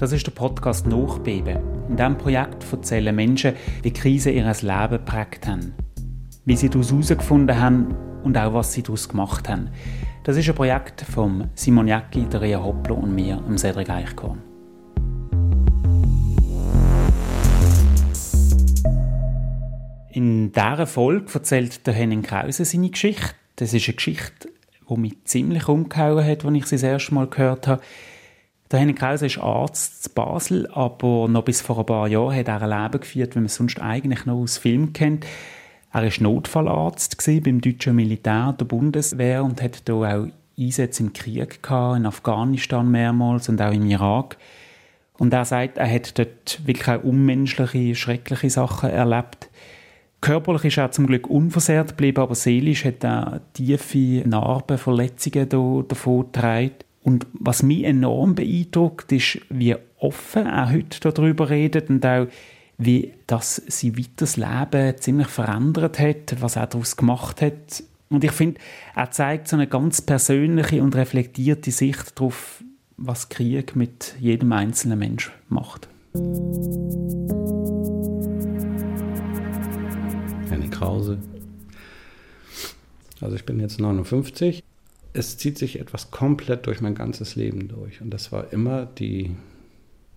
Das ist der Podcast Nachbeben. In diesem Projekt erzählen Menschen, wie Krisen ihr Leben geprägt haben. Wie sie daraus herausgefunden haben und auch was sie daraus gemacht haben. Das ist ein Projekt von Simon Jäcki, der Ria Hoppler und mir, dem Cedric Eichkorn. In dieser Folge erzählt der Henning Krause seine Geschichte. Das ist eine Geschichte, die mich ziemlich umgehauen hat, als ich sie das erste Mal gehört habe. Der Henning Krause ist Arzt in Basel, aber noch bis vor ein paar Jahren hat er ein Leben geführt, wie man sonst eigentlich noch aus Film kennt. Er war Notfallarzt beim deutschen Militär der Bundeswehr und hat hier auch Einsätze im Krieg gehabt, in Afghanistan mehrmals und auch im Irak. Und er sagt, er hat dort wirklich auch unmenschliche, schreckliche Sachen erlebt. Körperlich ist er zum Glück unversehrt geblieben, aber seelisch hat er tiefe Narben, Verletzungen davon getragen. Und was mich enorm beeindruckt, ist, wie offen er heute darüber redet und auch, wie das sein weiteres Leben ziemlich verändert hat, was er daraus gemacht hat. Und ich finde, er zeigt so eine ganz persönliche und reflektierte Sicht darauf, was Krieg mit jedem einzelnen Mensch macht. Henning Krause. Also ich bin jetzt 59. Es zieht sich etwas komplett durch mein ganzes Leben durch. Und das war immer die,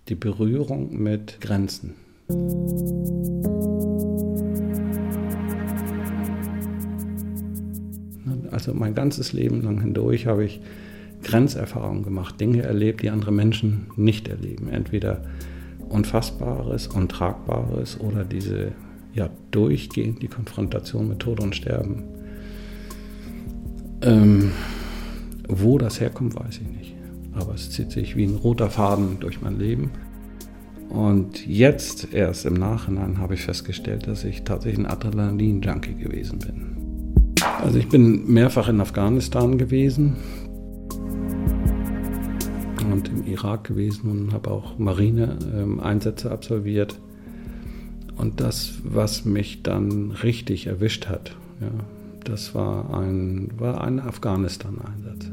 die Berührung mit Grenzen. Also mein ganzes Leben lang hindurch habe ich Grenzerfahrungen gemacht, Dinge erlebt, die andere Menschen nicht erleben. Entweder Unfassbares, Untragbares oder diese ja durchgehend die Konfrontation mit Tod und Sterben. Ähm, wo das herkommt, weiß ich nicht. Aber es zieht sich wie ein roter Faden durch mein Leben. Und jetzt erst im Nachhinein habe ich festgestellt, dass ich tatsächlich ein Adrenalin-Junkie gewesen bin. Also ich bin mehrfach in Afghanistan gewesen und im Irak gewesen und habe auch Marine-Einsätze absolviert. Und das, was mich dann richtig erwischt hat, ja, das war ein, war ein Afghanistan-Einsatz.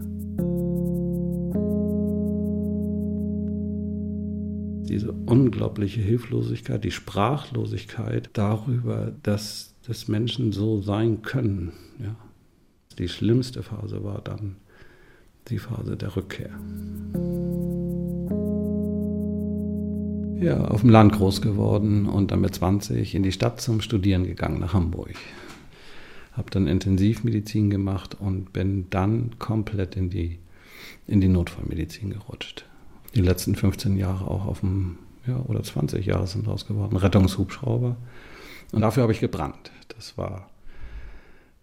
Diese unglaubliche Hilflosigkeit, die Sprachlosigkeit darüber, dass, dass Menschen so sein können. Ja. Die schlimmste Phase war dann die Phase der Rückkehr. ja, auf dem Land groß geworden und dann mit 20 in die Stadt zum Studieren gegangen nach Hamburg. Habe dann Intensivmedizin gemacht und bin dann komplett in die, in die Notfallmedizin gerutscht. Die letzten 15 Jahre auch auf dem, ja, oder 20 Jahre sind raus geworden, Rettungshubschrauber. Und dafür habe ich gebrannt. Das war,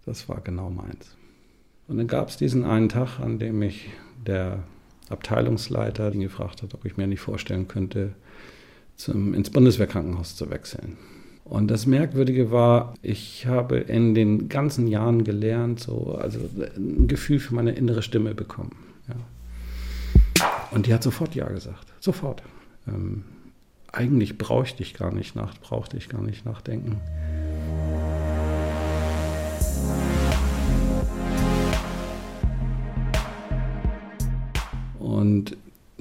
das war genau meins. Und dann gab es diesen einen Tag, an dem mich der Abteilungsleiter gefragt hat, ob ich mir nicht vorstellen könnte, zum, ins Bundeswehrkrankenhaus zu wechseln. Und das Merkwürdige war, ich habe in den ganzen Jahren gelernt, so, also ein Gefühl für meine innere Stimme bekommen. Ja. Und die hat sofort Ja gesagt. Sofort. Ähm, eigentlich brauchte ich gar nicht nach, brauchte ich gar nicht nachdenken.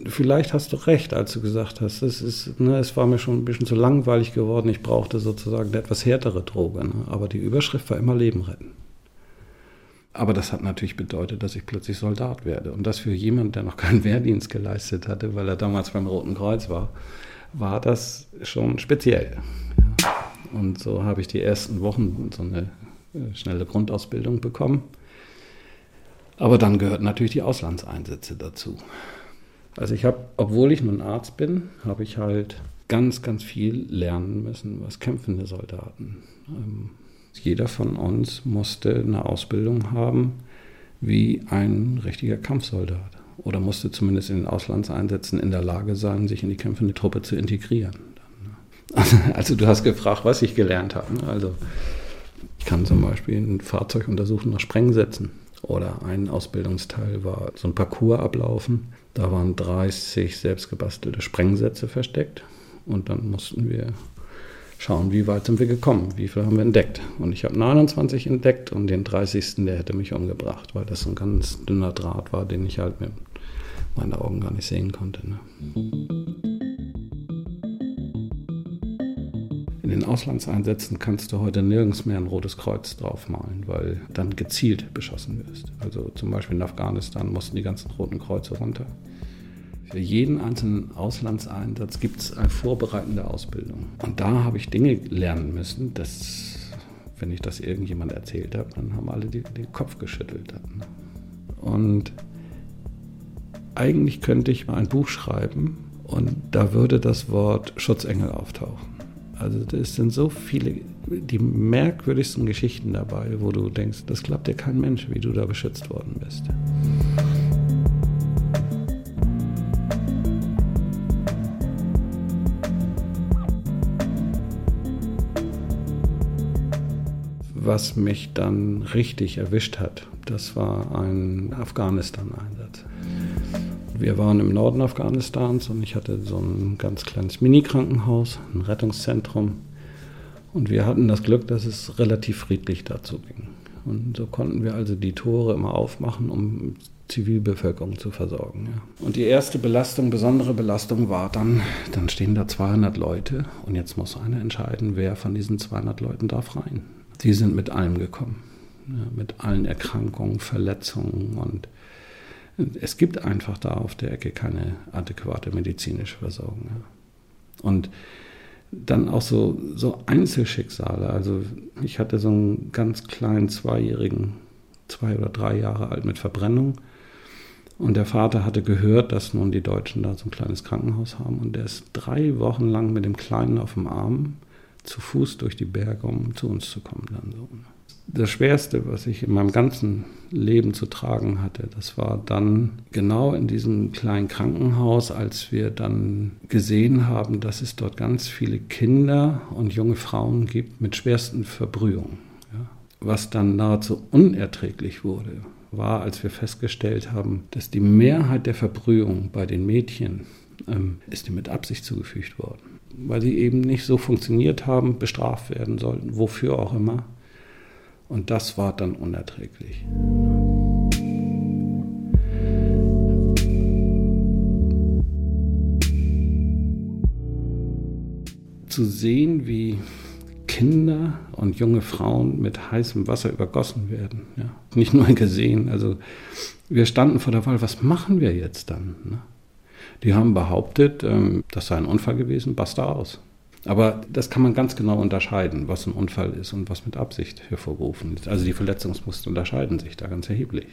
Vielleicht hast du recht, als du gesagt hast, es, ist, ne, es war mir schon ein bisschen zu langweilig geworden, ich brauchte sozusagen eine etwas härtere Droge. Ne? Aber die Überschrift war immer Leben retten. Aber das hat natürlich bedeutet, dass ich plötzlich Soldat werde. Und das für jemanden, der noch keinen Wehrdienst geleistet hatte, weil er damals beim Roten Kreuz war, war das schon speziell. Und so habe ich die ersten Wochen so eine äh, schnelle Grundausbildung bekommen. Aber dann gehörten natürlich die Auslandseinsätze dazu. Also ich habe, obwohl ich nun Arzt bin, habe ich halt ganz, ganz viel lernen müssen, was kämpfende Soldaten. Ähm, jeder von uns musste eine Ausbildung haben wie ein richtiger Kampfsoldat oder musste zumindest in den Auslandseinsätzen in der Lage sein, sich in die kämpfende Truppe zu integrieren. Also du hast gefragt, was ich gelernt habe. Ne? Also ich kann zum Beispiel ein Fahrzeug untersuchen nach Sprengsätzen. Oder ein Ausbildungsteil war so ein Parcours ablaufen. Da waren 30 selbstgebastelte Sprengsätze versteckt. Und dann mussten wir schauen, wie weit sind wir gekommen, wie viel haben wir entdeckt. Und ich habe 29 entdeckt und den 30. der hätte mich umgebracht, weil das ein ganz dünner Draht war, den ich halt mit meinen Augen gar nicht sehen konnte. Ne? In den Auslandseinsätzen kannst du heute nirgends mehr ein rotes Kreuz draufmalen, weil dann gezielt beschossen wirst. Also zum Beispiel in Afghanistan mussten die ganzen roten Kreuze runter. Für jeden einzelnen Auslandseinsatz gibt es eine vorbereitende Ausbildung. Und da habe ich Dinge lernen müssen, dass, wenn ich das irgendjemand erzählt habe, dann haben alle die, den Kopf geschüttelt. Und eigentlich könnte ich mal ein Buch schreiben und da würde das Wort Schutzengel auftauchen. Also es sind so viele, die merkwürdigsten Geschichten dabei, wo du denkst, das glaubt dir kein Mensch, wie du da beschützt worden bist. Was mich dann richtig erwischt hat, das war ein Afghanistan-Einsatz. Wir waren im Norden Afghanistans und ich hatte so ein ganz kleines Mini-Krankenhaus, ein Rettungszentrum. Und wir hatten das Glück, dass es relativ friedlich dazu ging. Und so konnten wir also die Tore immer aufmachen, um Zivilbevölkerung zu versorgen. Ja. Und die erste Belastung, besondere Belastung war dann, dann stehen da 200 Leute und jetzt muss einer entscheiden, wer von diesen 200 Leuten darf rein. Die sind mit allem gekommen, ja, mit allen Erkrankungen, Verletzungen und es gibt einfach da auf der Ecke keine adäquate medizinische Versorgung. Und dann auch so, so Einzelschicksale. Also ich hatte so einen ganz kleinen Zweijährigen, zwei oder drei Jahre alt mit Verbrennung. Und der Vater hatte gehört, dass nun die Deutschen da so ein kleines Krankenhaus haben. Und der ist drei Wochen lang mit dem Kleinen auf dem Arm zu Fuß durch die Berge, um zu uns zu kommen. Dann so. Das Schwerste, was ich in meinem ganzen Leben zu tragen hatte, das war dann genau in diesem kleinen Krankenhaus, als wir dann gesehen haben, dass es dort ganz viele Kinder und junge Frauen gibt mit schwersten Verbrühungen. Ja. Was dann nahezu unerträglich wurde, war, als wir festgestellt haben, dass die Mehrheit der Verbrühung bei den Mädchen ähm, ist mit Absicht zugefügt worden, weil sie eben nicht so funktioniert haben, bestraft werden sollten, wofür auch immer. Und das war dann unerträglich. Zu sehen, wie Kinder und junge Frauen mit heißem Wasser übergossen werden. Ja. Nicht nur gesehen. Also wir standen vor der Wahl, was machen wir jetzt dann? Ne? Die haben behauptet, ähm, das sei ein Unfall gewesen, basta aus. Aber das kann man ganz genau unterscheiden, was ein Unfall ist und was mit Absicht hervorgerufen ist. Also die Verletzungsmuster unterscheiden sich da ganz erheblich.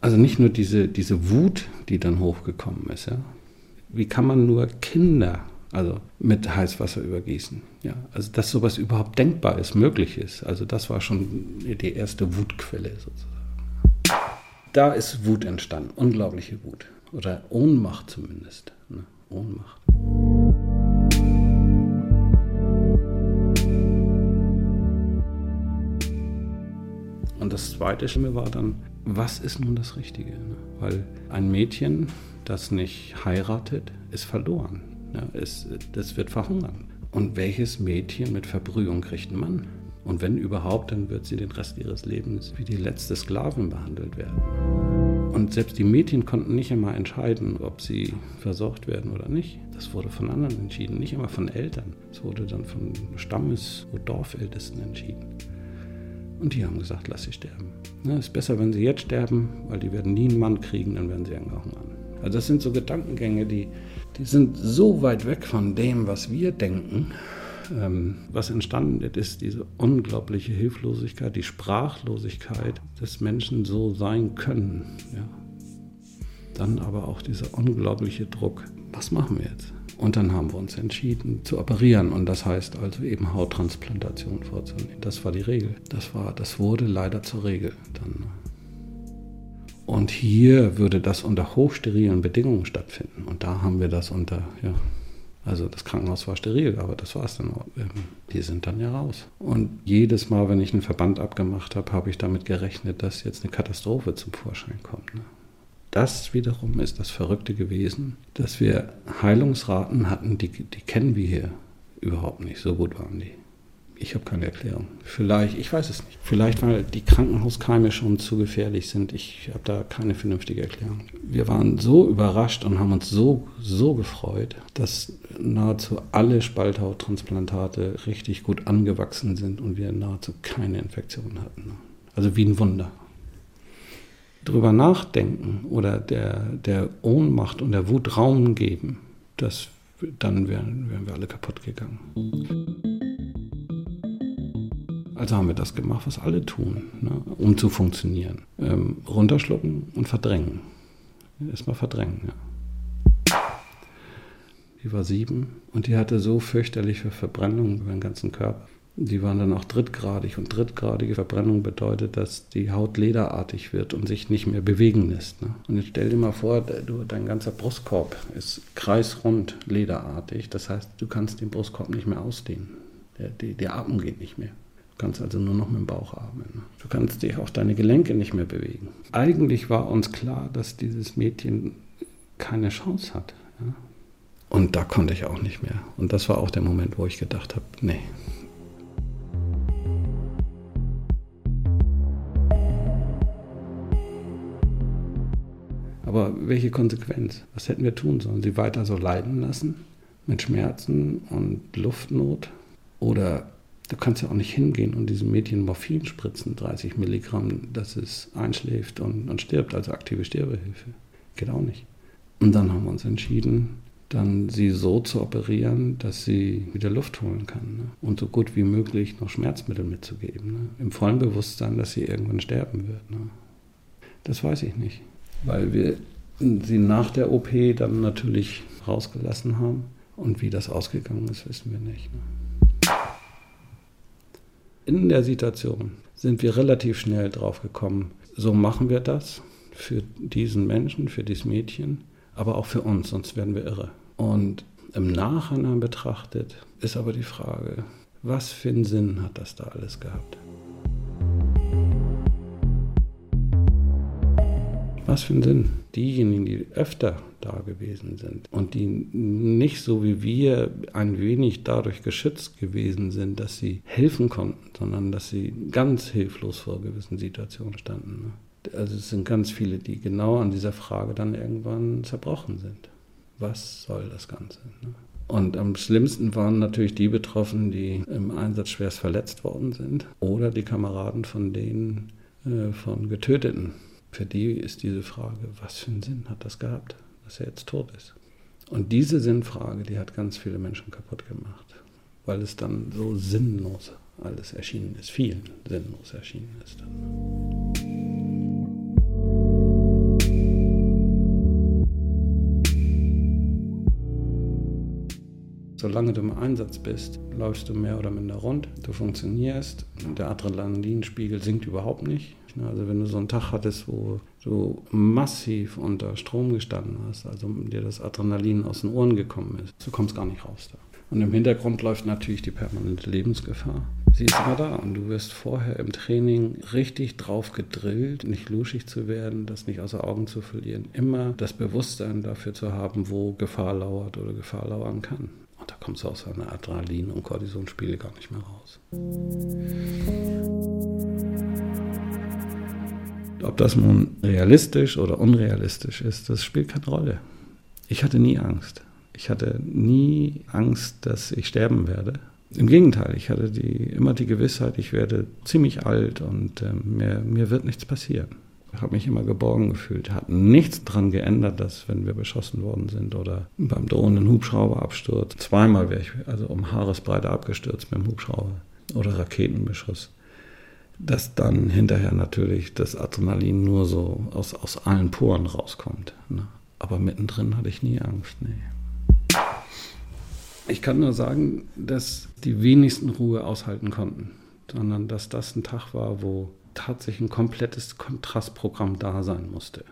Also nicht nur diese, diese Wut, die dann hochgekommen ist. Ja. Wie kann man nur Kinder also mit Heißwasser übergießen? Ja, also dass sowas überhaupt denkbar ist, möglich ist. Also das war schon die erste Wutquelle sozusagen. Da ist Wut entstanden, unglaubliche Wut. Oder Ohnmacht zumindest. Ne? Ohnmacht. Das zweite Schlimme war dann, was ist nun das Richtige? Ne? Weil ein Mädchen, das nicht heiratet, ist verloren. Es, das wird verhungern. Und welches Mädchen mit Verbrühung kriegt ein Mann? Und wenn überhaupt, dann wird sie den Rest ihres Lebens wie die letzte Sklavin behandelt werden. Und selbst die Mädchen konnten nicht einmal entscheiden, ob sie versorgt werden oder nicht. Das wurde von anderen entschieden, nicht immer von Eltern. Es wurde dann von Stammes- oder Dorfältesten entschieden. Und die haben gesagt, lass sie sterben. Es ist besser, wenn sie jetzt sterben, weil die werden nie einen Mann kriegen, dann werden sie angehungern. Also das sind so Gedankengänge, die, die sind so weit weg von dem, was wir denken. Ähm, was entstanden ist, ist diese unglaubliche Hilflosigkeit, die Sprachlosigkeit, dass Menschen so sein können. Ja. Dann aber auch dieser unglaubliche Druck. Was machen wir jetzt? Und dann haben wir uns entschieden zu operieren und das heißt also eben Hauttransplantation vorzunehmen. Das war die Regel. Das, war, das wurde leider zur Regel dann. Und hier würde das unter hochsterilen Bedingungen stattfinden. Und da haben wir das unter, ja, also das Krankenhaus war steril, aber das war es dann auch. Die sind dann ja raus. Und jedes Mal, wenn ich einen Verband abgemacht habe, habe ich damit gerechnet, dass jetzt eine Katastrophe zum Vorschein kommt. Ne? Das wiederum ist das Verrückte gewesen, dass wir Heilungsraten hatten, die, die kennen wir hier überhaupt nicht. So gut waren die. Ich habe keine Erklärung. Vielleicht, ich weiß es nicht. Vielleicht, weil die Krankenhauskeime schon zu gefährlich sind. Ich habe da keine vernünftige Erklärung. Wir waren so überrascht und haben uns so, so gefreut, dass nahezu alle Spalthauttransplantate richtig gut angewachsen sind und wir nahezu keine Infektion hatten. Also wie ein Wunder. Drüber nachdenken oder der, der Ohnmacht und der Wut Raum geben, das, dann wären, wären wir alle kaputt gegangen. Also haben wir das gemacht, was alle tun, ne, um zu funktionieren. Ähm, runterschlucken und verdrängen. Erstmal verdrängen, ja. Die war sieben und die hatte so fürchterliche Verbrennungen über den ganzen Körper. Die waren dann auch drittgradig und drittgradige Verbrennung bedeutet, dass die Haut lederartig wird und sich nicht mehr bewegen lässt. Ne? Und jetzt stell dir mal vor, du, dein ganzer Brustkorb ist kreisrund lederartig. Das heißt, du kannst den Brustkorb nicht mehr ausdehnen. Der, die, der Atmung geht nicht mehr kannst also nur noch mit dem Bauch atmen. Du kannst dich auch deine Gelenke nicht mehr bewegen. Eigentlich war uns klar, dass dieses Mädchen keine Chance hat. Ja? Und da konnte ich auch nicht mehr. Und das war auch der Moment, wo ich gedacht habe, nee. Aber welche Konsequenz? Was hätten wir tun sollen? Sie weiter so leiden lassen? Mit Schmerzen und Luftnot? Oder Du kannst ja auch nicht hingehen und diesem Mädchen Morphin spritzen, 30 Milligramm, dass es einschläft und, und stirbt, also aktive Sterbehilfe. Geht auch nicht. Und dann haben wir uns entschieden, dann sie so zu operieren, dass sie wieder Luft holen kann ne? und so gut wie möglich noch Schmerzmittel mitzugeben. Ne? Im vollen Bewusstsein, dass sie irgendwann sterben wird. Ne? Das weiß ich nicht, weil wir sie nach der OP dann natürlich rausgelassen haben und wie das ausgegangen ist, wissen wir nicht. Ne? in der Situation sind wir relativ schnell drauf gekommen, so machen wir das für diesen Menschen, für dieses Mädchen, aber auch für uns, sonst werden wir irre. Und im Nachhinein betrachtet ist aber die Frage, was für einen Sinn hat das da alles gehabt? Was für einen Sinn? Diejenigen, die öfter da gewesen sind und die nicht so wie wir ein wenig dadurch geschützt gewesen sind, dass sie helfen konnten, sondern dass sie ganz hilflos vor gewissen Situationen standen. Ne? Also es sind ganz viele, die genau an dieser Frage dann irgendwann zerbrochen sind. Was soll das Ganze? Ne? Und am schlimmsten waren natürlich die betroffen, die im Einsatz schwerst verletzt worden sind oder die Kameraden von denen, äh, von Getöteten. Für die ist diese Frage, was für einen Sinn hat das gehabt? dass er jetzt tot ist. Und diese Sinnfrage, die hat ganz viele Menschen kaputt gemacht, weil es dann so sinnlos alles erschienen ist, vielen sinnlos erschienen ist. Dann. Solange du im Einsatz bist, läufst du mehr oder minder rund, du funktionierst, der Adrenalinspiegel sinkt überhaupt nicht. Also wenn du so einen Tag hattest, wo du massiv unter Strom gestanden hast, also dir das Adrenalin aus den Ohren gekommen ist, du kommst gar nicht raus da. Und im Hintergrund läuft natürlich die permanente Lebensgefahr. Sie ist immer da und du wirst vorher im Training richtig drauf gedrillt, nicht luschig zu werden, das nicht außer Augen zu verlieren, immer das Bewusstsein dafür zu haben, wo Gefahr lauert oder Gefahr lauern kann. Und da kommst du aus einer Adrenalin- und Kortisonspiele gar nicht mehr raus. Ob das nun realistisch oder unrealistisch ist, das spielt keine Rolle. Ich hatte nie Angst. Ich hatte nie Angst, dass ich sterben werde. Im Gegenteil, ich hatte die, immer die Gewissheit, ich werde ziemlich alt und äh, mir, mir wird nichts passieren. Ich habe mich immer geborgen gefühlt. Hat nichts daran geändert, dass wenn wir beschossen worden sind oder beim drohenden Hubschrauberabsturz, zweimal wäre ich also um Haaresbreite abgestürzt mit dem Hubschrauber oder Raketenbeschuss dass dann hinterher natürlich das Adrenalin nur so aus, aus allen Poren rauskommt. Ne? Aber mittendrin hatte ich nie Angst. Nee. Ich kann nur sagen, dass die wenigsten Ruhe aushalten konnten, sondern dass das ein Tag war, wo tatsächlich ein komplettes Kontrastprogramm da sein musste.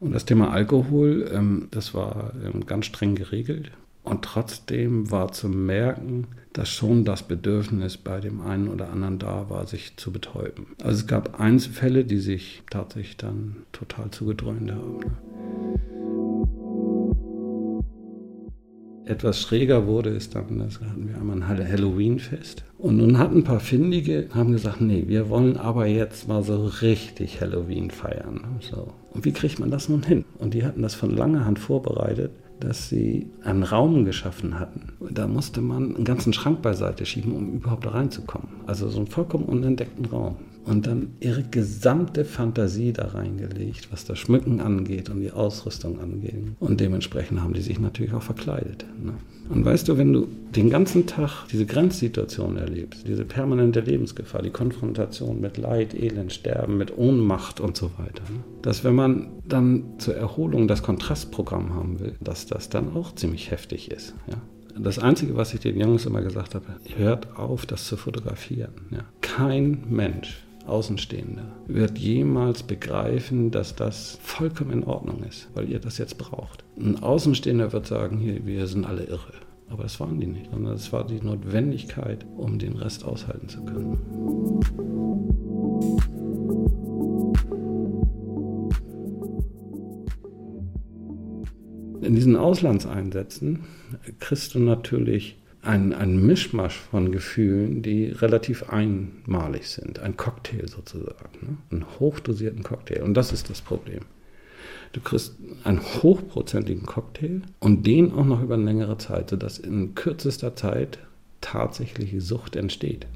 Und das Thema Alkohol, ähm, das war ähm, ganz streng geregelt. Und trotzdem war zu merken, dass schon das Bedürfnis bei dem einen oder anderen da war, sich zu betäuben. Also es gab Einzelfälle, die sich tatsächlich dann total zugedröhnt haben. Etwas schräger wurde, ist dann, das hatten wir einmal ein Halloween-Fest. Und nun hatten ein paar Findige, haben gesagt, nee, wir wollen aber jetzt mal so richtig Halloween feiern. So. Und wie kriegt man das nun hin? Und die hatten das von langer Hand vorbereitet dass sie einen Raum geschaffen hatten. Da musste man einen ganzen Schrank beiseite schieben, um überhaupt da reinzukommen. Also so einen vollkommen unentdeckten Raum und dann ihre gesamte Fantasie da reingelegt, was das Schmücken angeht und die Ausrüstung angeht. Und dementsprechend haben die sich natürlich auch verkleidet. Ne? Und weißt du, wenn du den ganzen Tag diese Grenzsituation erlebst, diese permanente Lebensgefahr, die Konfrontation mit Leid, Elend, Sterben, mit Ohnmacht und so weiter, ne? dass wenn man dann zur Erholung das Kontrastprogramm haben will, dass das dann auch ziemlich heftig ist. Ja? Das Einzige, was ich den Jungs immer gesagt habe, hört auf, das zu fotografieren. Ja. Kein Mensch Außenstehender wird jemals begreifen, dass das vollkommen in Ordnung ist, weil ihr das jetzt braucht. Ein Außenstehender wird sagen, hier, wir sind alle irre. Aber das waren die nicht, sondern es war die Notwendigkeit, um den Rest aushalten zu können. In diesen Auslandseinsätzen kriegst du natürlich ein, ein Mischmasch von Gefühlen, die relativ einmalig sind. Ein Cocktail sozusagen. Ne? Einen hochdosierten Cocktail. Und das ist das Problem. Du kriegst einen hochprozentigen Cocktail und den auch noch über eine längere Zeit, sodass in kürzester Zeit tatsächliche Sucht entsteht.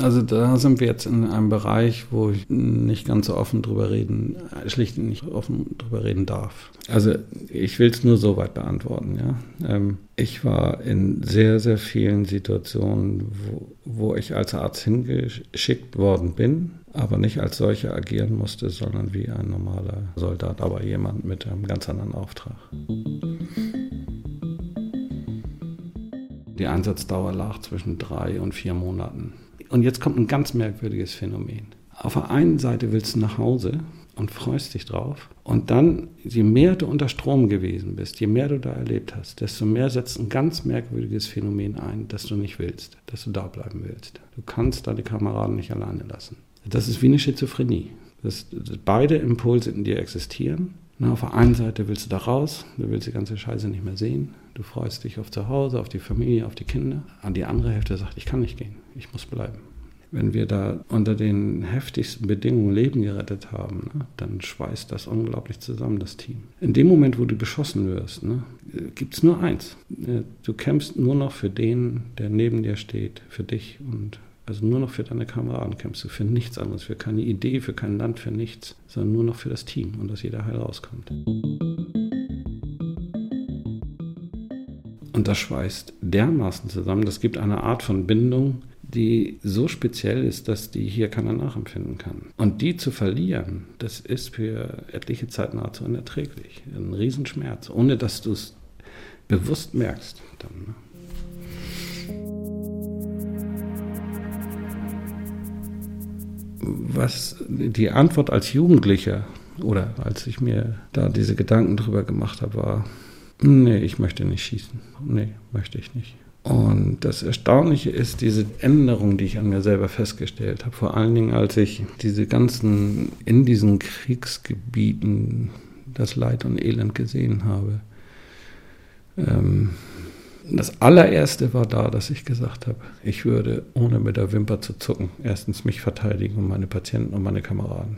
Also da sind wir jetzt in einem Bereich, wo ich nicht ganz so offen drüber reden, schlicht nicht offen drüber reden darf. Also ich will es nur so weit beantworten, ja. Ähm, ich war in sehr, sehr vielen Situationen, wo, wo ich als Arzt hingeschickt worden bin, aber nicht als solcher agieren musste, sondern wie ein normaler Soldat, aber jemand mit einem ganz anderen Auftrag. Die Einsatzdauer lag zwischen drei und vier Monaten. Und jetzt kommt ein ganz merkwürdiges Phänomen. Auf der einen Seite willst du nach Hause und freust dich drauf. Und dann, je mehr du unter Strom gewesen bist, je mehr du da erlebt hast, desto mehr setzt ein ganz merkwürdiges Phänomen ein, dass du nicht willst, dass du da bleiben willst. Du kannst deine Kameraden nicht alleine lassen. Das ist wie eine Schizophrenie. Das, das beide Impulse in dir existieren. Na, auf der einen Seite willst du da raus, du willst die ganze Scheiße nicht mehr sehen. Du freust dich auf zu Hause, auf die Familie, auf die Kinder. An die andere Hälfte sagt, ich kann nicht gehen, ich muss bleiben. Wenn wir da unter den heftigsten Bedingungen Leben gerettet haben, ne, dann schweißt das unglaublich zusammen, das Team. In dem Moment, wo du beschossen wirst, ne, gibt es nur eins. Du kämpfst nur noch für den, der neben dir steht, für dich und also nur noch für deine Kameraden kämpfst du, für nichts anderes, für keine Idee, für kein Land, für nichts, sondern nur noch für das Team und dass jeder heil rauskommt. Und das schweißt dermaßen zusammen, das gibt eine Art von Bindung, die so speziell ist, dass die hier keiner nachempfinden kann. Und die zu verlieren, das ist für etliche Zeit nahezu unerträglich. Ein Riesenschmerz, ohne dass du es bewusst merkst. Dann, ne? was die Antwort als Jugendlicher oder als ich mir da diese Gedanken drüber gemacht habe, war, nee, ich möchte nicht schießen. Nee, möchte ich nicht. Und das Erstaunliche ist diese Änderung, die ich an mir selber festgestellt habe. Vor allen Dingen, als ich diese ganzen, in diesen Kriegsgebieten das Leid und Elend gesehen habe. Ähm, das allererste war da, dass ich gesagt habe, ich würde, ohne mit der Wimper zu zucken, erstens mich verteidigen und meine Patienten und meine Kameraden.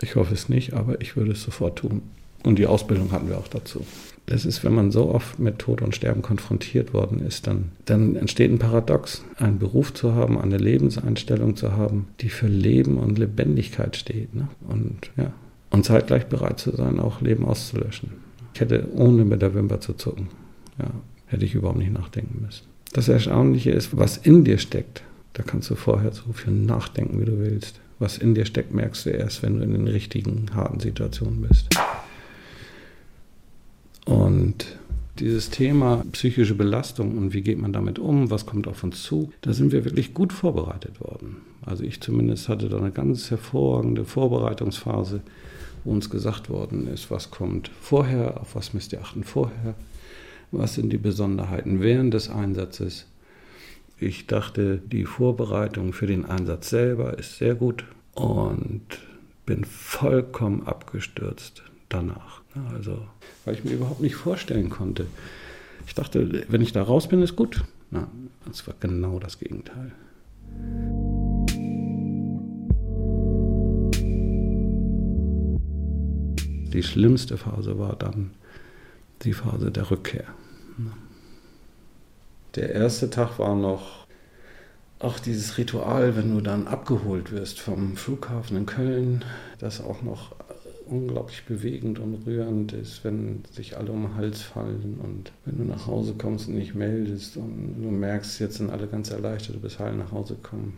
Ich hoffe es nicht, aber ich würde es sofort tun. Und die Ausbildung hatten wir auch dazu. Das ist, wenn man so oft mit Tod und Sterben konfrontiert worden ist, dann, dann entsteht ein Paradox, einen Beruf zu haben, eine Lebenseinstellung zu haben, die für Leben und Lebendigkeit steht. Ne? Und, ja, und zeitgleich bereit zu sein, auch Leben auszulöschen. Ich hätte ohne mit der Wimper zu zucken. Ja, hätte ich überhaupt nicht nachdenken müssen. Das Erstaunliche ist, was in dir steckt. Da kannst du vorher so viel nachdenken, wie du willst. Was in dir steckt, merkst du erst, wenn du in den richtigen, harten Situationen bist. Und dieses Thema psychische Belastung und wie geht man damit um, was kommt auf uns zu, da sind wir wirklich gut vorbereitet worden. Also ich zumindest hatte da eine ganz hervorragende Vorbereitungsphase, wo uns gesagt worden ist, was kommt vorher, auf was müsst ihr achten vorher, was sind die Besonderheiten während des Einsatzes. Ich dachte, die Vorbereitung für den Einsatz selber ist sehr gut und bin vollkommen abgestürzt danach. Also, weil ich mir überhaupt nicht vorstellen konnte. Ich dachte, wenn ich da raus bin, ist gut. Na, das war genau das Gegenteil. Die schlimmste Phase war dann die Phase der Rückkehr. Der erste Tag war noch auch dieses Ritual, wenn du dann abgeholt wirst vom Flughafen in Köln, das auch noch unglaublich bewegend und rührend ist, wenn sich alle um den Hals fallen und wenn du nach Hause kommst und nicht meldest und du merkst, jetzt sind alle ganz erleichtert, du bist heil nach Hause gekommen.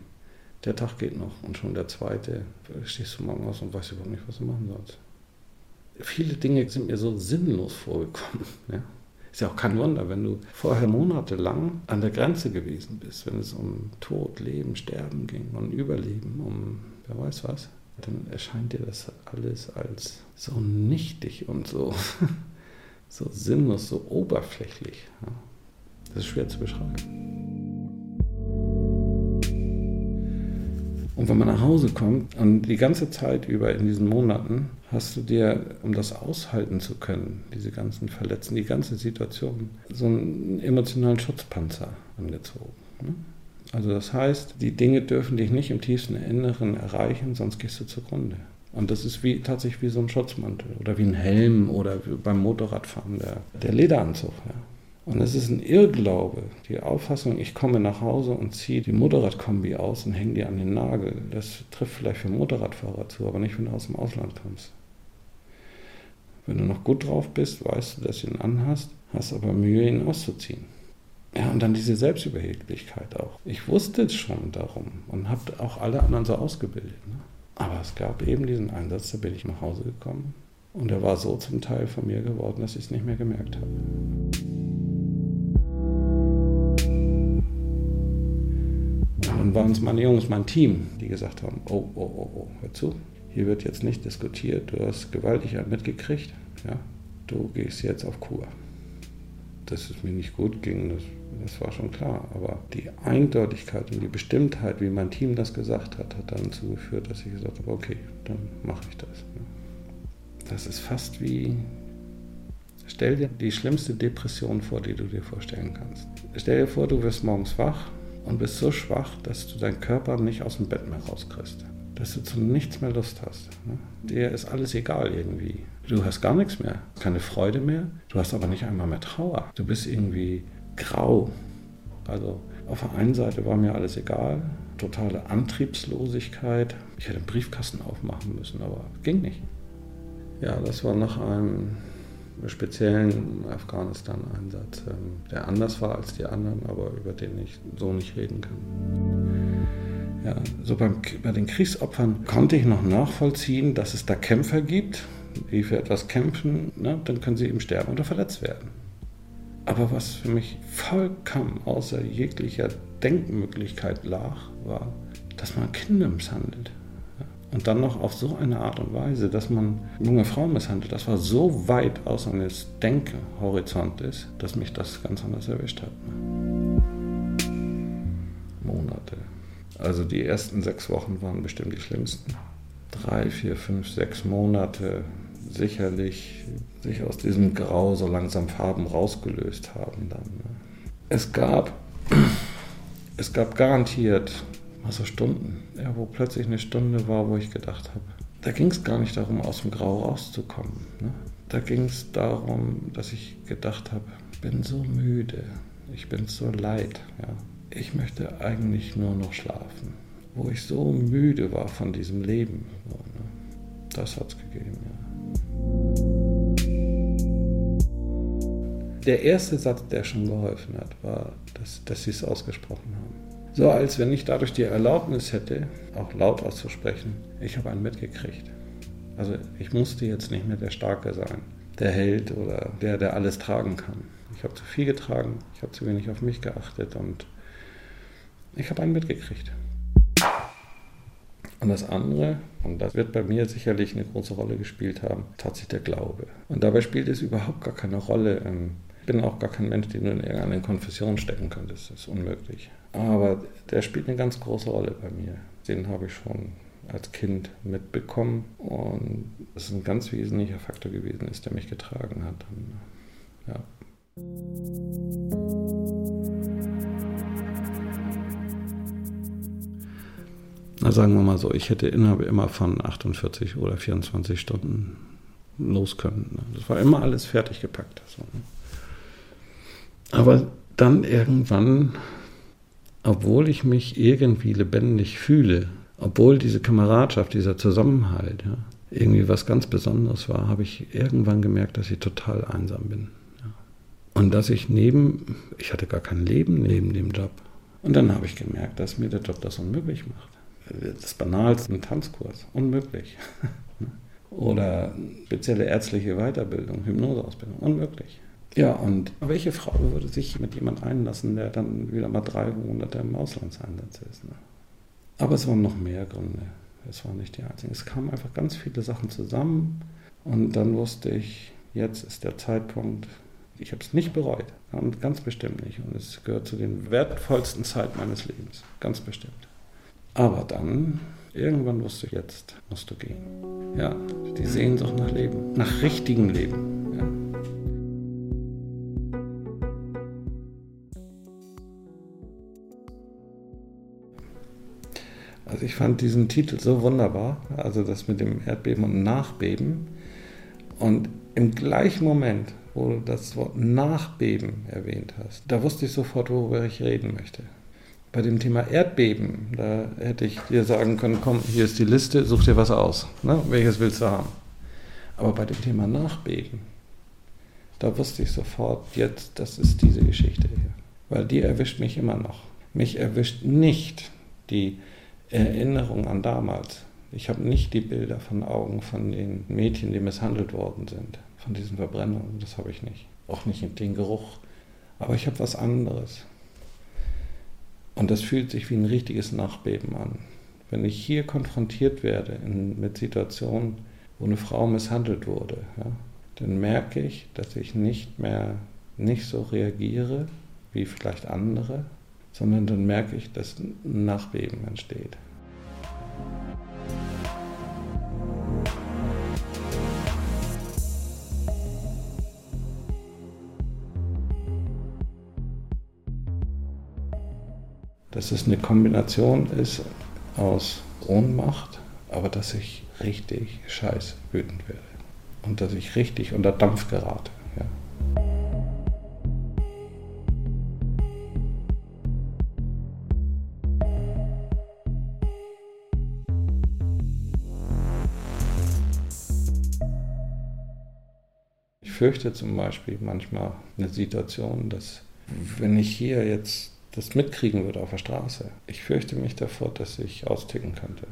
Der Tag geht noch und schon der zweite stehst du morgen aus und weißt überhaupt nicht, was du machen sollst. Viele Dinge sind mir so sinnlos vorgekommen. Ja? Ist ja auch kein Wunder, wenn du vorher monatelang an der Grenze gewesen bist, wenn es um Tod, Leben, Sterben ging, um Überleben, um wer weiß was dann erscheint dir das alles als so nichtig und so, so sinnlos, so oberflächlich. Das ist schwer zu beschreiben. Und wenn man nach Hause kommt und die ganze Zeit über in diesen Monaten hast du dir, um das aushalten zu können, diese ganzen Verletzungen, die ganze Situation, so einen emotionalen Schutzpanzer angezogen. Ne? Also das heißt, die Dinge dürfen dich nicht im tiefsten Inneren erreichen, sonst gehst du zugrunde. Und das ist wie, tatsächlich wie so ein Schutzmantel oder wie ein Helm oder beim Motorradfahren der, der Lederanzug. Ja. Und es ist ein Irrglaube, die Auffassung, ich komme nach Hause und ziehe die Motorradkombi aus und hänge die an den Nagel. Das trifft vielleicht für Motorradfahrer zu, aber nicht, wenn du aus dem Ausland kommst. Wenn du noch gut drauf bist, weißt du, dass du ihn anhast, hast aber Mühe, ihn auszuziehen. Ja, und dann diese Selbstüberheblichkeit auch. Ich wusste es schon darum und habe auch alle anderen so ausgebildet. Ne? Aber es gab eben diesen Einsatz, da bin ich nach Hause gekommen und er war so zum Teil von mir geworden, dass ich es nicht mehr gemerkt habe. Und waren es meine Jungs, mein Team, die gesagt haben, oh, oh, oh, oh, hör zu, hier wird jetzt nicht diskutiert, du hast gewaltig mitgekriegt, ja, du gehst jetzt auf Kur dass es mir nicht gut ging, das, das, war schon klar. Aber die Eindeutigkeit und die Bestimmtheit, wie mein Team das gesagt hat, hat dann dazu geführt, dass ich gesagt habe, okay, dann mache ich das. Das ist fast wie, stell dir die schlimmste Depression vor, die du dir vorstellen kannst. Stell dir vor, du wirst morgens wach und bist so schwach, dass du deinen Körper nicht aus dem Bett mehr rauskriegst. Dass du zu nichts mehr Lust hast. Dir ist alles egal irgendwie. Du hast gar nichts mehr, keine Freude mehr. Du hast aber nicht einmal mehr Trauer. Du bist irgendwie grau. Also auf der einen Seite war mir alles egal, totale Antriebslosigkeit. Ich hätte einen Briefkasten aufmachen müssen, aber ging nicht. Ja, das war nach einem speziellen Afghanistan-Einsatz, ähm, der anders war als die anderen, aber über den ich so nicht reden kann. Ja, so beim, bei den Kriegsopfern konnte ich noch nachvollziehen, dass es da Kämpfer gibt, die für etwas kämpfen, ne, dann können sie eben sterben oder verletzt werden. Aber was für mich vollkommen außer jeglicher Denkmöglichkeit lag, war, dass man Kinder misshandelt. Und dann noch auf so eine Art und Weise, dass man junge Frauen misshandelt. Das war so weit aus eines Denkhorizontes, dass mich das ganz anders erwischt hat. Monate. Also die ersten sechs Wochen waren bestimmt die schlimmsten. Drei, vier, fünf, sechs Monate sicherlich sich aus diesem Grau so langsam Farben rausgelöst haben dann. Ne? Es gab, es gab garantiert also Stunden, ja, wo plötzlich eine Stunde war, wo ich gedacht habe, da ging es gar nicht darum, aus dem Grau rauszukommen. Ne? Da ging es darum, dass ich gedacht habe, ich bin so müde, ich bin so leid. Ja? Ich möchte eigentlich nur noch schlafen. Wo ich so müde war von diesem Leben. So, ne? Das hat es gegeben, ja. Der erste Satz, der schon geholfen hat, war, dass, dass sie es ausgesprochen haben. So als wenn ich dadurch die Erlaubnis hätte, auch laut auszusprechen, ich habe einen mitgekriegt. Also ich musste jetzt nicht mehr der Starke sein, der Held oder der, der alles tragen kann. Ich habe zu viel getragen, ich habe zu wenig auf mich geachtet und ich habe einen mitgekriegt. Und das andere, und das wird bei mir sicherlich eine große Rolle gespielt haben, tatsächlich der Glaube. Und dabei spielt es überhaupt gar keine Rolle. Ich bin auch gar kein Mensch, den du in irgendeine Konfession stecken könntest. Das ist unmöglich. Aber der spielt eine ganz große Rolle bei mir. Den habe ich schon als Kind mitbekommen und es ist ein ganz wesentlicher Faktor gewesen ist, der mich getragen hat. Ja. Na, sagen wir mal so, ich hätte immer von 48 oder 24 Stunden los können. Ne? Das war immer alles fertig gepackt. So, ne? Aber dann irgendwann, obwohl ich mich irgendwie lebendig fühle, obwohl diese Kameradschaft, dieser Zusammenhalt ja, irgendwie was ganz Besonderes war, habe ich irgendwann gemerkt, dass ich total einsam bin. Ja. Und dass ich neben, ich hatte gar kein Leben neben dem Job. Und dann habe ich gemerkt, dass mir der Job das unmöglich macht. Das Banalste, ein Tanzkurs, unmöglich. Oder spezielle ärztliche Weiterbildung, Hypnoseausbildung, unmöglich. Ja, und welche Frau würde sich mit jemand einlassen, der dann wieder mal drei Monate im Auslandseinsatz ist? Ne? Aber es waren noch mehr Gründe. Es waren nicht die einzigen. Es kamen einfach ganz viele Sachen zusammen und dann wusste ich, jetzt ist der Zeitpunkt. Ich habe es nicht bereut, ganz bestimmt nicht. Und es gehört zu den wertvollsten Zeiten meines Lebens, ganz bestimmt. Aber dann, irgendwann wusste ich, jetzt musst du gehen. Ja, die Sehnsucht nach Leben, nach richtigem Leben. Also ich fand diesen Titel so wunderbar, also das mit dem Erdbeben und Nachbeben. Und im gleichen Moment, wo du das Wort Nachbeben erwähnt hast, da wusste ich sofort, worüber ich reden möchte. Bei dem Thema Erdbeben, da hätte ich dir sagen können, komm, hier ist die Liste, such dir was aus. Ne? Welches willst du haben? Aber bei dem Thema Nachbeben, da wusste ich sofort, jetzt, das ist diese Geschichte hier. Weil die erwischt mich immer noch. Mich erwischt nicht die Erinnerung an damals. Ich habe nicht die Bilder von Augen von den Mädchen, die misshandelt worden sind, von diesen Verbrennungen. Das habe ich nicht. Auch nicht den Geruch. Aber ich habe was anderes. Und das fühlt sich wie ein richtiges Nachbeben an. Wenn ich hier konfrontiert werde in, mit Situationen, wo eine Frau misshandelt wurde, ja, dann merke ich, dass ich nicht mehr nicht so reagiere wie vielleicht andere, sondern dann merke ich, dass ein Nachbeben entsteht. Dass es eine Kombination ist aus Ohnmacht, aber dass ich richtig scheiß wütend werde und dass ich richtig unter Dampf gerate. Fürchte zum Beispiel manchmal eine Situation, dass wenn ich hier jetzt das mitkriegen würde auf der Straße, ich fürchte mich davor, dass ich austicken könnte.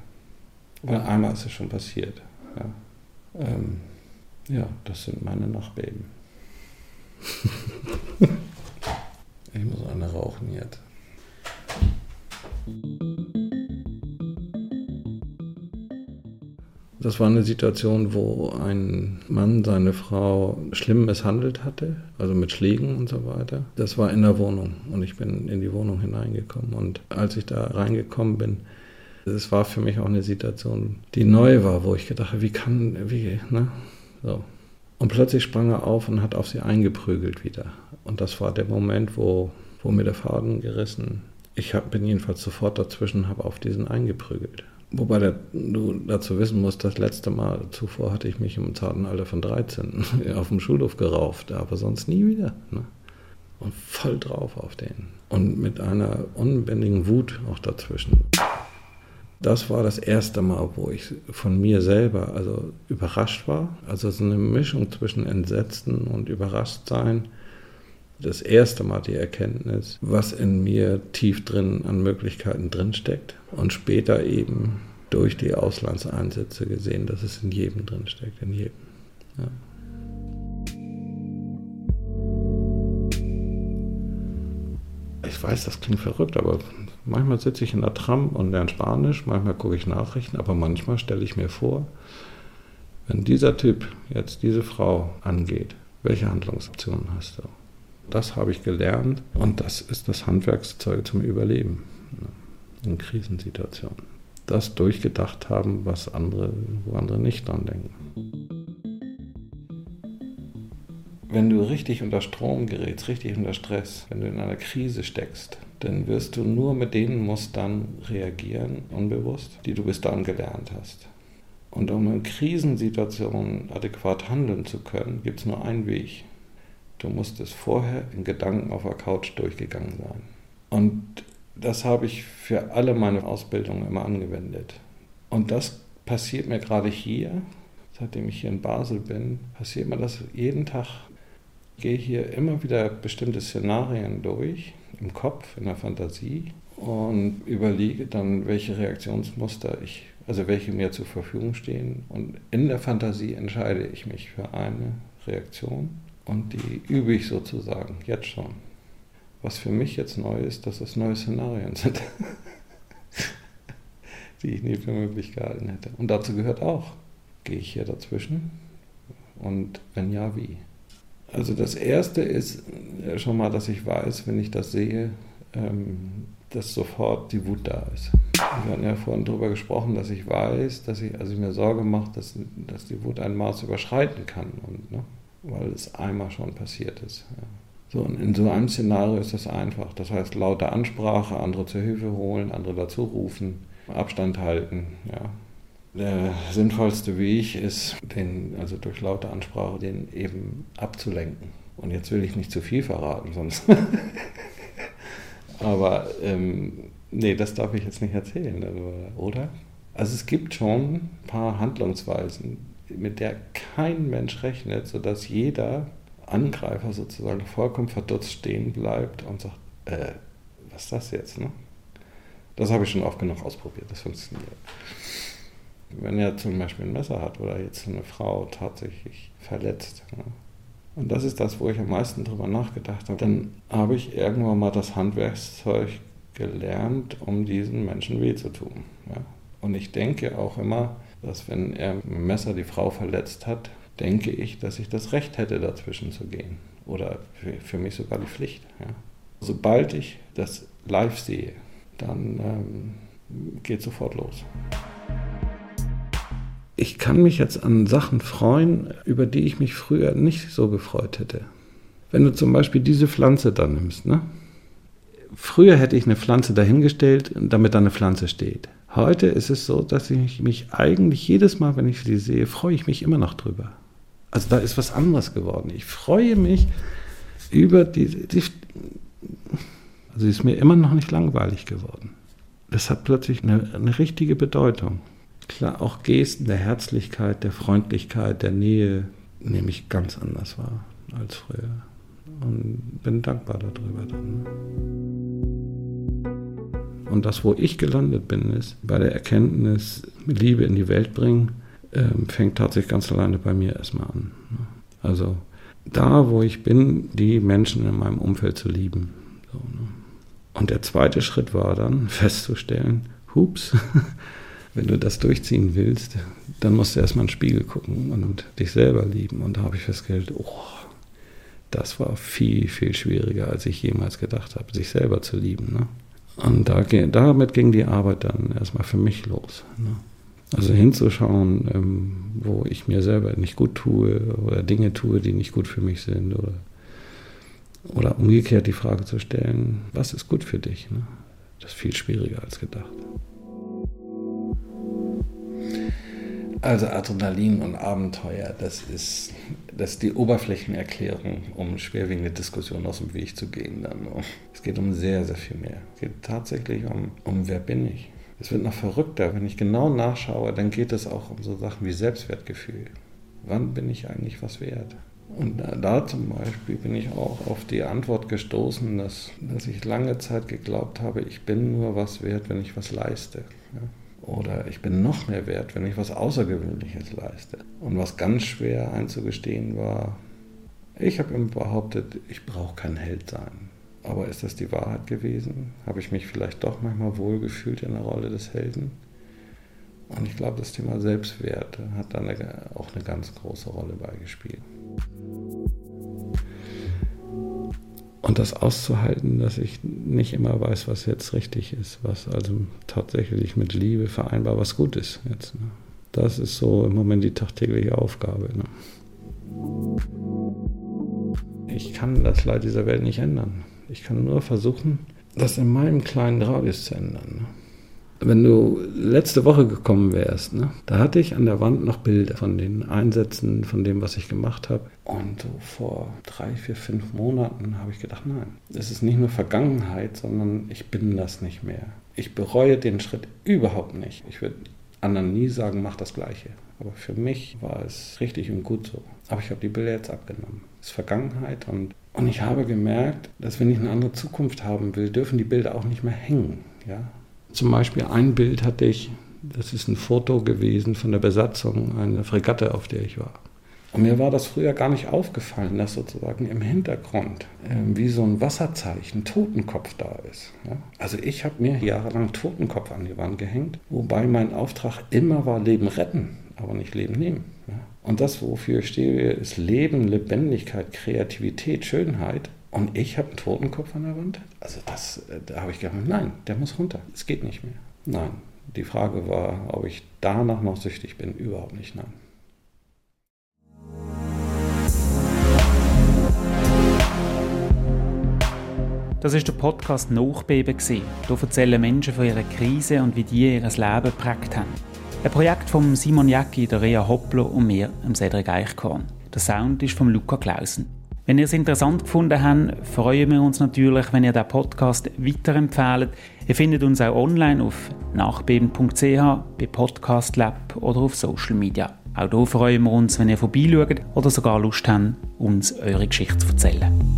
Weil einmal ist es schon passiert. Ja, ähm, ja das sind meine Nachbeben. ich muss eine rauchen jetzt. Das war eine Situation, wo ein Mann seine Frau schlimm misshandelt hatte, also mit Schlägen und so weiter. Das war in der Wohnung und ich bin in die Wohnung hineingekommen. Und als ich da reingekommen bin, es war für mich auch eine Situation, die neu war, wo ich gedacht habe, wie kann, wie, ne? So. Und plötzlich sprang er auf und hat auf sie eingeprügelt wieder. Und das war der Moment, wo, wo mir der Faden gerissen. Ich hab, bin jedenfalls sofort dazwischen, habe auf diesen eingeprügelt. Wobei der, du dazu wissen musst, das letzte Mal zuvor hatte ich mich im zarten Alter von 13 auf dem Schulhof gerauft, aber sonst nie wieder. Ne? Und voll drauf auf den. Und mit einer unbändigen Wut auch dazwischen. Das war das erste Mal, wo ich von mir selber also überrascht war. Also so eine Mischung zwischen Entsetzen und Überraschtsein. Das erste Mal die Erkenntnis, was in mir tief drin an Möglichkeiten drinsteckt und später eben durch die Auslandseinsätze gesehen, dass es in jedem drinsteckt, in jedem. Ja. Ich weiß, das klingt verrückt, aber manchmal sitze ich in der Tram und lerne Spanisch, manchmal gucke ich Nachrichten, aber manchmal stelle ich mir vor, wenn dieser Typ jetzt diese Frau angeht, welche Handlungsoptionen hast du? Das habe ich gelernt und das ist das Handwerkszeug zum Überleben in Krisensituationen. das durchgedacht haben, was andere, wo andere nicht dran denken. Wenn du richtig unter Strom gerätst, richtig unter Stress, wenn du in einer Krise steckst, dann wirst du nur mit den Mustern reagieren, unbewusst, die du bis dahin gelernt hast. Und um in Krisensituationen adäquat handeln zu können, gibt es nur einen Weg. Du musst es vorher in Gedanken auf der Couch durchgegangen sein. Und das habe ich für alle meine Ausbildungen immer angewendet. Und das passiert mir gerade hier, seitdem ich hier in Basel bin, passiert mir das jeden Tag. Ich gehe hier immer wieder bestimmte Szenarien durch, im Kopf, in der Fantasie und überlege dann, welche Reaktionsmuster ich also welche mir zur Verfügung stehen. Und in der Fantasie entscheide ich mich für eine Reaktion und die übe ich sozusagen jetzt schon. Was für mich jetzt neu ist, dass es neue Szenarien sind, die ich nie für möglich gehalten hätte. Und dazu gehört auch, gehe ich hier dazwischen? Und wenn ja, wie? Also das Erste ist schon mal, dass ich weiß, wenn ich das sehe, ähm, dass sofort die Wut da ist. Wir hatten ja vorhin darüber gesprochen, dass ich weiß, dass ich, also ich mir Sorge mache, dass, dass die Wut ein Maß überschreiten kann, und, ne, weil es einmal schon passiert ist. Ja. So, und in so einem Szenario ist das einfach. Das heißt, laute Ansprache, andere zur Hilfe holen, andere dazu rufen, Abstand halten. Ja. Der sinnvollste Weg ist, den, also durch laute Ansprache, den eben abzulenken. Und jetzt will ich nicht zu viel verraten, sonst. Aber ähm, nee, das darf ich jetzt nicht erzählen, oder? Also es gibt schon ein paar Handlungsweisen, mit der kein Mensch rechnet, sodass jeder Angreifer sozusagen vollkommen verdutzt stehen bleibt und sagt, äh, was ist das jetzt? Ne? Das habe ich schon oft genug ausprobiert, das funktioniert. Wenn er zum Beispiel ein Messer hat oder jetzt eine Frau tatsächlich verletzt, ne? Und das ist das, wo ich am meisten drüber nachgedacht habe. Dann habe ich irgendwann mal das Handwerkszeug gelernt, um diesen Menschen weh zu tun. Ja. Und ich denke auch immer, dass wenn er mit dem Messer die Frau verletzt hat, denke ich, dass ich das Recht hätte, dazwischen zu gehen. Oder für, mich sogar die Pflicht. Ja. Sobald ich das live sehe, dann ähm, geht sofort los ich kann mich jetzt an Sachen freuen, über die ich mich früher nicht so gefreut hätte. Wenn du zum Beispiel diese Pflanze da nimmst, ne? Früher hätte ich eine Pflanze dahingestellt, damit da eine Pflanze steht. Heute ist es so, dass ich mich eigentlich jedes Mal, wenn ich sie sehe, freue ich mich immer noch drüber. Also da ist was anderes geworden. Ich freue mich über die, die also ist mir immer noch nicht langweilig geworden. Das hat plötzlich eine, eine richtige Bedeutung klar auch Gesten der Herzlichkeit, der Freundlichkeit, der Nähe nehme ich ganz anders wahr als früher. Und bin dankbar darüber dann. Und das, wo ich gelandet bin, ist bei der Erkenntnis, Liebe in die Welt bringen, ähm, fängt tatsächlich ganz alleine bei mir erstmal an. Also da, wo ich bin, die Menschen in meinem Umfeld zu lieben. So, ne? Und der zweite Schritt war dann festzustellen, hups, wenn du das durchziehen willst, dann musst du erstmal in den Spiegel gucken und dich selber lieben. Und da habe ich festgestellt, oh, das war viel, viel schwieriger, als ich jemals gedacht habe, sich selber zu lieben. Ne? Und da, damit ging die Arbeit dann erstmal für mich los. Ne? Also hinzuschauen, ähm, wo ich mir selber nicht gut tue oder Dinge tue, die nicht gut für mich sind. Oder, oder umgekehrt die Frage zu stellen, was ist gut für dich? Ne? Das ist viel schwieriger als gedacht. Also Adrenalin und Abenteuer, das ist, das ist die Oberflächenerklärung, um schwerwiegende Diskussionen aus dem Weg zu gehen. Dann. Es geht um sehr, sehr viel mehr. Es geht tatsächlich um, um wer bin ich. Es wird noch verrückter, wenn ich genau nachschaue, dann geht es auch um so Sachen wie Selbstwertgefühl. Wann bin ich eigentlich was wert? Und da, zum Beispiel bin ich auch auf die Antwort gestoßen, dass, dass ich lange Zeit geglaubt habe, ich bin nur was wert, wenn ich was leiste. Ja? Oder ich bin noch mehr wert, wenn ich was Außergewöhnliches leiste. Und was ganz schwer einzugestehen war, ich habe immer behauptet, ich brauche kein Held sein. Aber ist das die Wahrheit gewesen? Habe ich mich vielleicht doch manchmal wohlgefühlt in der Rolle des Helden? Und ich glaube, das Thema Selbstwert hat da auch eine ganz große Rolle beigespielt. Und das auszuhalten, dass ich nicht immer weiß, was jetzt richtig ist, was also tatsächlich mit Liebe vereinbar, was gut ist jetzt. Ne? Das ist so im Moment die tagtägliche Aufgabe. Ne? Ich kann das Leid dieser Welt nicht ändern. Ich kann nur versuchen, das in meinem kleinen Radius zu ändern. Ne? Wenn du letzte Woche gekommen wärst, ne, da hatte ich an der Wand noch Bilder von den Einsätzen, von dem, was ich gemacht habe. Und so vor drei, vier, fünf Monaten habe ich gedacht, nein, es ist nicht nur Vergangenheit, sondern ich bin das nicht mehr. Ich bereue den Schritt überhaupt nicht. Ich würde anderen nie sagen, mach das Gleiche. Aber für mich war es richtig und gut so. Aber ich habe die Bilder jetzt abgenommen. Es ist Vergangenheit und, und ich habe gemerkt, dass wenn ich eine andere Zukunft haben will, dürfen die Bilder auch nicht mehr hängen. Ja? Zum Beispiel ein Bild hatte ich, das ist ein Foto gewesen von der Besatzung einer Fregatte, auf der ich war. Und mir war das früher gar nicht aufgefallen, dass sozusagen im Hintergrund äh, wie so ein Wasserzeichen Totenkopf da ist. Ja? Also ich habe mir jahrelang Totenkopf an die Wand gehängt, wobei mein Auftrag immer war Leben retten, aber nicht Leben nehmen. Ja? Und das, wofür ich stehe, ist Leben, Lebendigkeit, Kreativität, Schönheit. Und ich habe einen Totenkopf an der Wand. Also das, äh, da habe ich gedacht, nein, der muss runter. Es geht nicht mehr. Nein. Die Frage war, ob ich danach noch süchtig bin. Überhaupt nicht, nein. Das ist der Podcast Nachbeben. Hier erzählen Menschen von ihrer Krise und wie die ihr Leben geprägt haben. Ein Projekt von Simon Jacki, der Rea Hopplo und mir, Cedric Eichkorn. Der Sound ist von Luca Klausen. Wenn ihr es interessant gefunden habt, freuen wir uns natürlich, wenn ihr den Podcast weiterempfehlt. Ihr findet uns auch online auf nachbeben.ch, bei Podcast Lab oder auf Social Media. Auch hier freuen wir uns, wenn ihr vorbeischaut oder sogar Lust habt, uns eure Geschichte zu erzählen.